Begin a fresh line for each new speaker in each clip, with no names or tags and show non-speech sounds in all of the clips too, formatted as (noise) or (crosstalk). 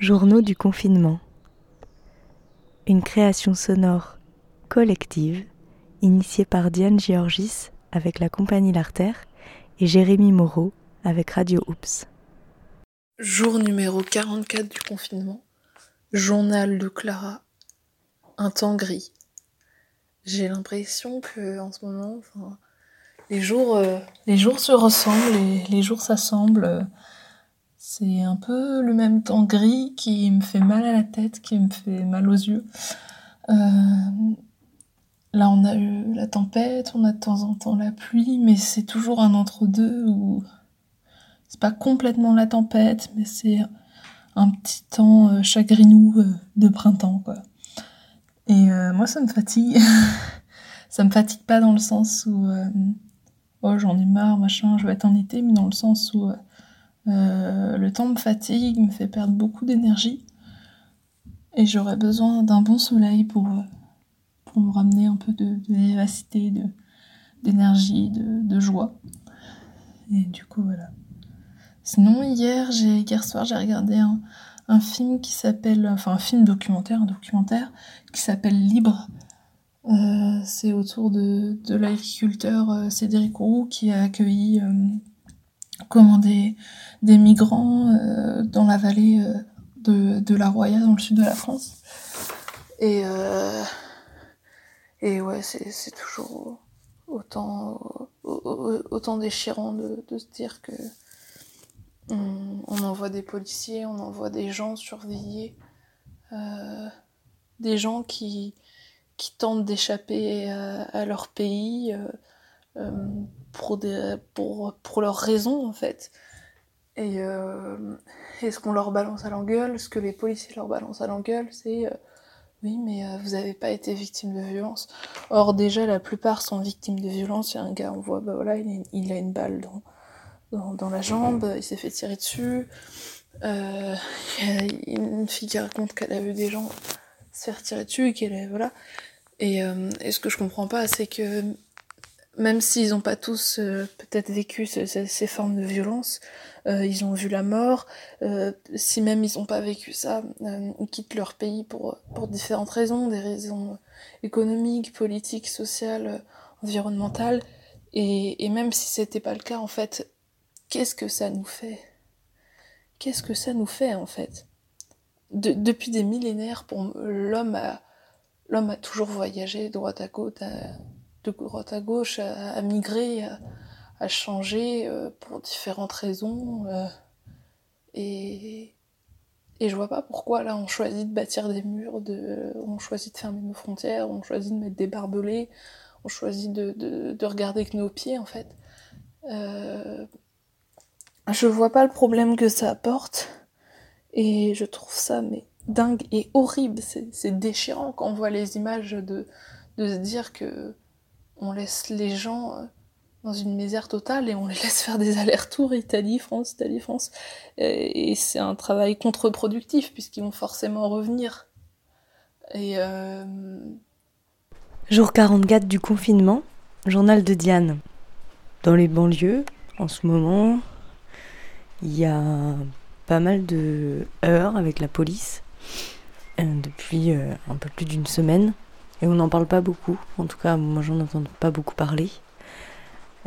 Journaux du confinement. Une création sonore collective initiée par Diane Georgis avec la compagnie L'Artère et Jérémy Moreau avec Radio Oops.
Jour numéro 44 du confinement. Journal de Clara. Un temps gris. J'ai l'impression que en ce moment, les jours, euh, les jours se ressemblent, les, les jours s'assemblent. C'est un peu le même temps gris qui me fait mal à la tête, qui me fait mal aux yeux. Euh, là, on a eu la tempête, on a de temps en temps la pluie, mais c'est toujours un entre-deux où c'est pas complètement la tempête, mais c'est un petit temps euh, chagrinou euh, de printemps, quoi. Et moi, ça me fatigue. (laughs) ça me fatigue pas dans le sens où oh j'en ai marre, machin, je vais être en été, mais dans le sens où le temps me fatigue, me fait perdre beaucoup d'énergie. Et j'aurais besoin d'un bon soleil pour, euh, pour me ramener un peu de, vivacité, d'énergie, de, joie. Et du coup, voilà. Sinon, hier, hier soir, j'ai regardé un, film qui s'appelle, enfin un film documentaire, un documentaire qui s'appelle Libre. Euh, c'est autour de, de l'agriculteur Cédric Roux qui a accueilli comment des, migrants euh, dans la vallée euh, de, la Roya, dans le sud de la France. Et, euh, ouais, c'est toujours autant, autant déchirant de, se dire que on, envoie des policiers, on envoie des gens surveillés, des gens qui, qui tentent d'échapper à, leur pays pour, des, pour, pour leurs raisons en fait. Et, euh, ce qu'on leur balance à l'engueule, ce que les policiers leur balancent à l'engueule, c'est euh, oui, mais euh, vous n'avez pas été victime de violence. Or, déjà, la plupart sont victimes de violence. Il y a un gars, on voit, bah voilà, il, a, une balle dans, dans, dans, la jambe, il s'est fait tirer dessus. Euh, il y a une fille qui raconte qu'elle a vu des gens se faire tirer dessus et qu'elle. Voilà. Et, et ce que je comprends pas, c'est que même s'ils n'ont pas tous euh, peut-être vécu ces formes de violence, euh, ils ont vu la mort, euh, si même ils n'ont pas vécu ça, ils quittent leur pays pour, pour différentes raisons, des raisons économiques, politiques, sociales, environnementales, et, et même si c'était pas le cas, en fait, qu'est-ce que ça nous fait? Qu'est-ce que ça nous fait, en fait? Depuis des millénaires, l'homme a, l'homme a toujours voyagé droite à gauche, de droite à gauche à, migrer, à, changer euh, pour différentes raisons. Euh, et, et je vois pas pourquoi là on choisit de bâtir des murs, de, on choisit de fermer nos frontières, on choisit de mettre des barbelés, on choisit de, de, regarder que nos pieds en fait. Euh, je vois pas le problème que ça apporte et je trouve ça mais dingue et horrible, c'est déchirant quand on voit les images de, de se dire que on laisse les gens euh, dans une misère totale et on les laisse faire des allers-retours Italie-France, Italie-France. Et, c'est un travail contre-productif puisqu'ils vont forcément revenir. Et euh...
Jour 44 du confinement, journal de Diane. Dans les banlieues, en ce moment, il y a pas mal de heures avec la police euh, depuis euh, un peu plus d'une semaine. Et on n'en parle pas beaucoup. En tout cas, moi, j'en entends pas beaucoup parler.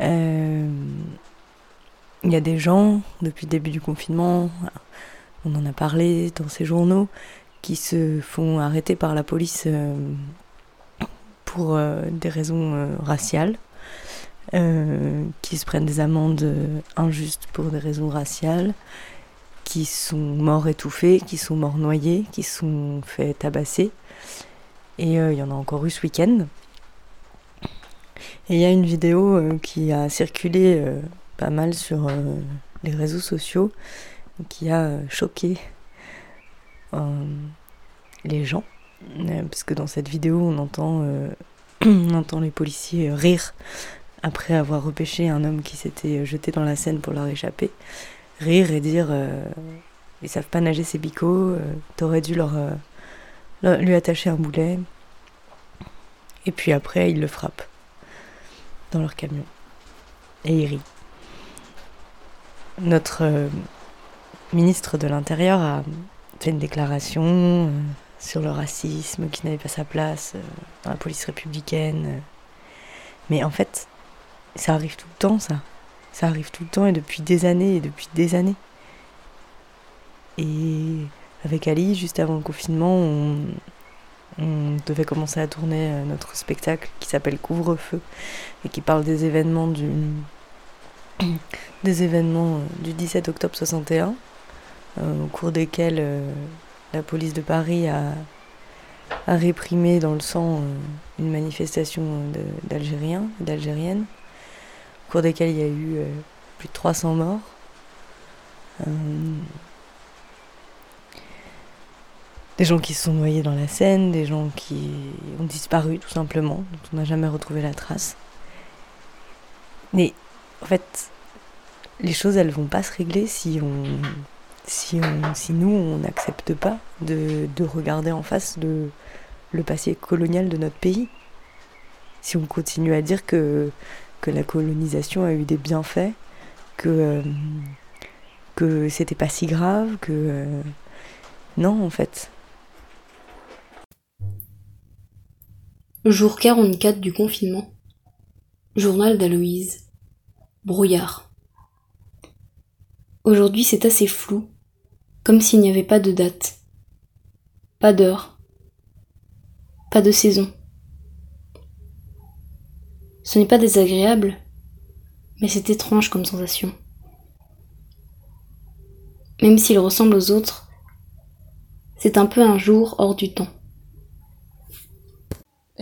Euh, il y a des gens, depuis le début du confinement, on en a parlé dans ces journaux, qui se font arrêter par la police euh, pour euh, des raisons raciales, qui se prennent des amendes injustes pour des raisons raciales, qui sont morts étouffés, qui sont morts noyés, qui sont fait tabasser. Et euh, il y en a encore eu ce week-end. Et il y a une vidéo euh, qui a circulé euh, pas mal sur les réseaux sociaux, qui a choqué les gens. parce que dans cette vidéo, on entend, (clears throat) on entend les policiers rire après avoir repêché un homme qui s'était jeté dans la Seine pour leur échapper. Rire et dire ils savent pas nager ces bicots, t'aurais dû leur lui attacher un boulet. Et puis après, ils le frappent dans leur camion. Et il rit. Notre euh, ministre de l'Intérieur a fait une déclaration sur le racisme qui n'avait pas sa place dans la police républicaine. Mais en fait, ça arrive tout le temps, ça. Ça arrive tout le temps et depuis des années et depuis des années. Et avec Ali, juste avant le confinement, on, devait commencer à tourner euh, notre spectacle qui s'appelle Couvre-feu et qui parle des événements du, des événements euh, du 17 octobre 61, euh, au cours desquels la police de Paris a, a réprimé dans le sang une manifestation d'Algériens et d'Algériennes, au cours desquels il y a eu plus de 300 morts. Des gens qui se sont noyés dans la Seine, des gens qui ont disparu tout simplement, dont on n'a jamais retrouvé la trace. Mais en fait, les choses elles vont pas se régler si on si on si nous on n'accepte pas de, de, regarder en face le, le passé colonial de notre pays. Si on continue à dire que que la colonisation a eu des bienfaits, que euh, que c'était pas si grave, que euh, non en fait,
Jour 44 du confinement. Journal d'Aloïse. Brouillard. Aujourd'hui c'est assez flou, comme s'il n'y avait pas de date, pas d'heure, pas de saison. Ce n'est pas désagréable, mais c'est étrange comme sensation. Même s'il ressemble aux autres, c'est un peu un jour hors du temps.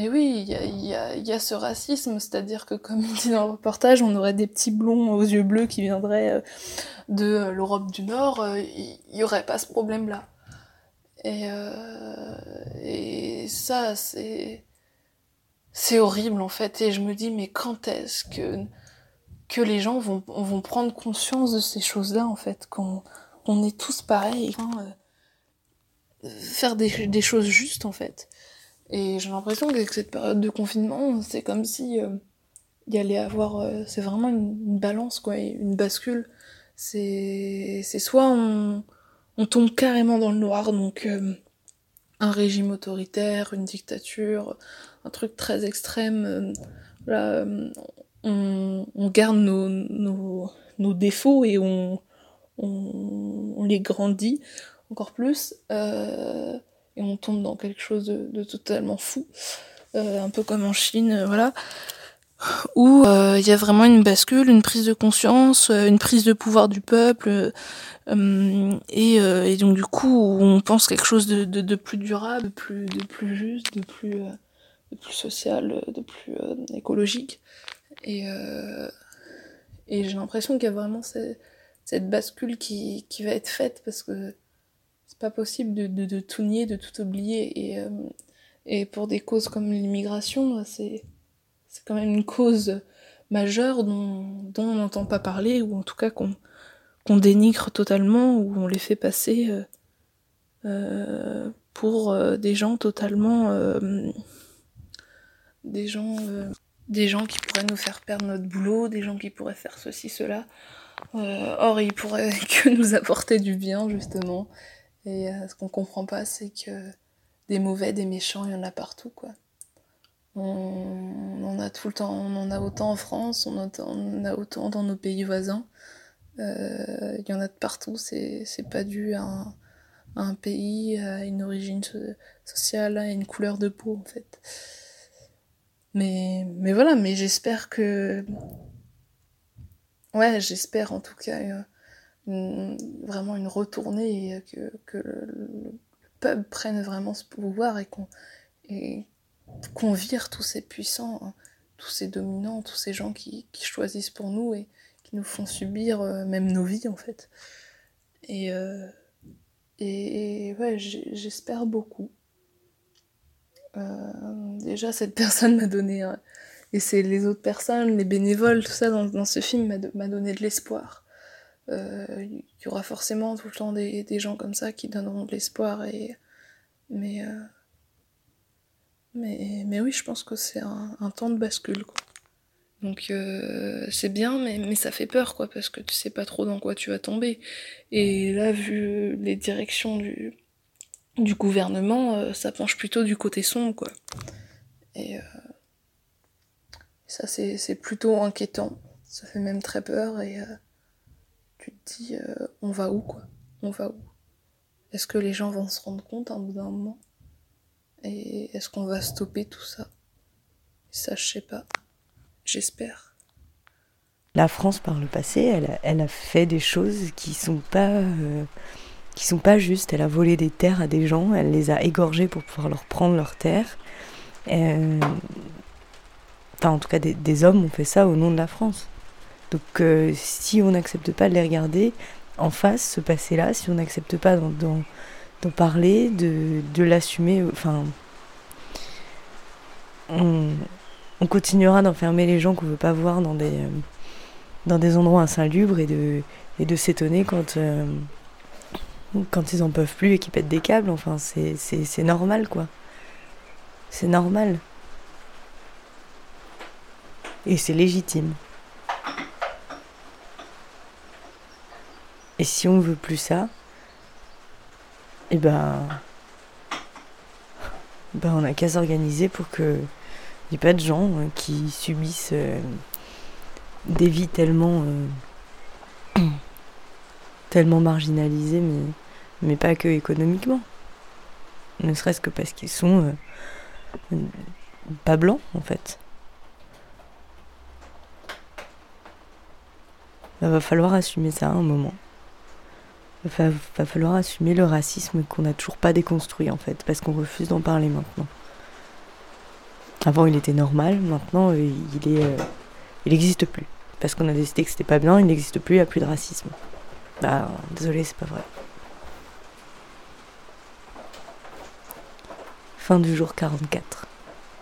Et oui, il y a, ce racisme, c'est-à-dire que comme il dit dans le reportage, on aurait des petits blonds aux yeux bleus qui viendraient euh, de euh, l'Europe du Nord, euh, il n'y aurait pas ce problème-là. Et, ça, c'est c'est horrible en fait. Et je me dis, mais quand est-ce que que les gens vont, prendre conscience de ces choses-là en fait, qu'on est tous pareils, faire des choses justes en fait? Et j'ai l'impression qu'avec cette période de confinement, c'est comme si euh, il y allait avoir. Euh, c'est vraiment une, balance, quoi, une bascule. C'est, soit on, on tombe carrément dans le noir, donc euh, un régime autoritaire, une dictature, un truc très extrême. là, on, garde nos, nos, défauts et on, on, les grandit encore plus. On tombe dans quelque chose de, totalement fou, euh, un peu comme en Chine, euh, voilà, où euh, il y a vraiment une bascule, une prise de conscience, une prise de pouvoir du peuple, et, donc du coup on pense quelque chose de, plus durable, de plus, juste, de plus, social, de plus écologique. Et, j'ai l'impression qu'il y a vraiment cette, bascule qui va être faite parce que pas possible de, tout nier, de tout oublier. Et, euh, pour des causes comme l'immigration, c'est, c'est quand même une cause majeure dont, on n'entend pas parler, ou en tout cas qu'on, qu'on dénigre totalement, ou on les fait passer euh, euh, pour des gens totalement. des gens. des gens qui pourraient nous faire perdre notre boulot, des gens qui pourraient faire ceci, cela. or, ils pourraient (laughs) que nous apporter du bien, justement. Et euh, ce qu'on comprend pas, c'est que des mauvais, des méchants, il y en a partout, quoi. On, en a tout le temps, on en a autant en France, on en a autant dans nos pays voisins. Euh, il y en a de partout, c'est pas dû à un, pays, à une origine sociale, à une couleur de peau, en fait. Mais, mais voilà, mais j'espère que. Ouais, j'espère en tout cas euh, vraiment une retournée et que, que le, peuple prenne vraiment ce pouvoir et qu'on qu'on vire tous ces puissants, hein, tous ces dominants, tous ces gens qui, choisissent pour nous et qui nous font subir euh, même nos vies en fait. Et, euh, et, ouais, j'espère beaucoup. Euh, déjà, cette (laughs) personne m'a donné, et c'est les autres personnes, les bénévoles, tout ça dans ce film m'a donné de l'espoir il euh, y aura forcément tout le temps des, des, gens comme ça qui donneront de l'espoir et mais euh, mais mais oui je pense que c'est un, un, temps de bascule quoi. donc euh, c'est bien mais, mais ça fait peur quoi parce que tu sais pas trop dans quoi tu vas tomber et là vu les directions du du gouvernement, ça penche plutôt du côté sombre, quoi. Et ça, c'est plutôt inquiétant. Ça fait même très peur et tu dis, on va où, quoi? On va où? Est-ce que les gens vont se rendre compte un bout d'un moment? Et est-ce qu'on va stopper tout ça? Ça, je sais pas. J'espère.
La France, par le passé, elle a, fait des choses qui sont pas, euh, qui sont pas justes. Elle a volé des terres à des gens, elle les a égorgés pour pouvoir leur prendre leurs terres. Euh, enfin, en tout cas, des, hommes ont fait ça au nom de la France. Donc, euh, si on n'accepte pas de les regarder en face, ce passé-là, si on n'accepte pas d'en parler, de, l'assumer, enfin, on, on continuera d'enfermer les gens qu'on veut pas voir dans des, dans des endroits insalubres et de, s'étonner quand, euh, quand ils en peuvent plus et qu'ils pètent des câbles. Enfin, c'est normal, quoi. C'est normal. Et c'est légitime. Et si on veut plus ça, eh ben, ben on a qu'à s'organiser pour que n'y a pas de gens euh, qui subissent euh, des vies tellement, euh, (coughs) tellement marginalisées, mais, mais pas que économiquement. Ne serait-ce que parce qu'ils sont pas blancs, en fait. Il va falloir assumer ça à un moment. Va falloir assumer le racisme qu'on n'a toujours pas déconstruit, en fait, parce qu'on refuse d'en parler maintenant. Avant, il était normal, maintenant, euh, il est, euh, il n'existe plus. Parce qu'on a décidé que c'était pas bien, il n'existe plus, il n'y a plus de racisme. Bah, désolé, c'est pas vrai. Fin du jour 44.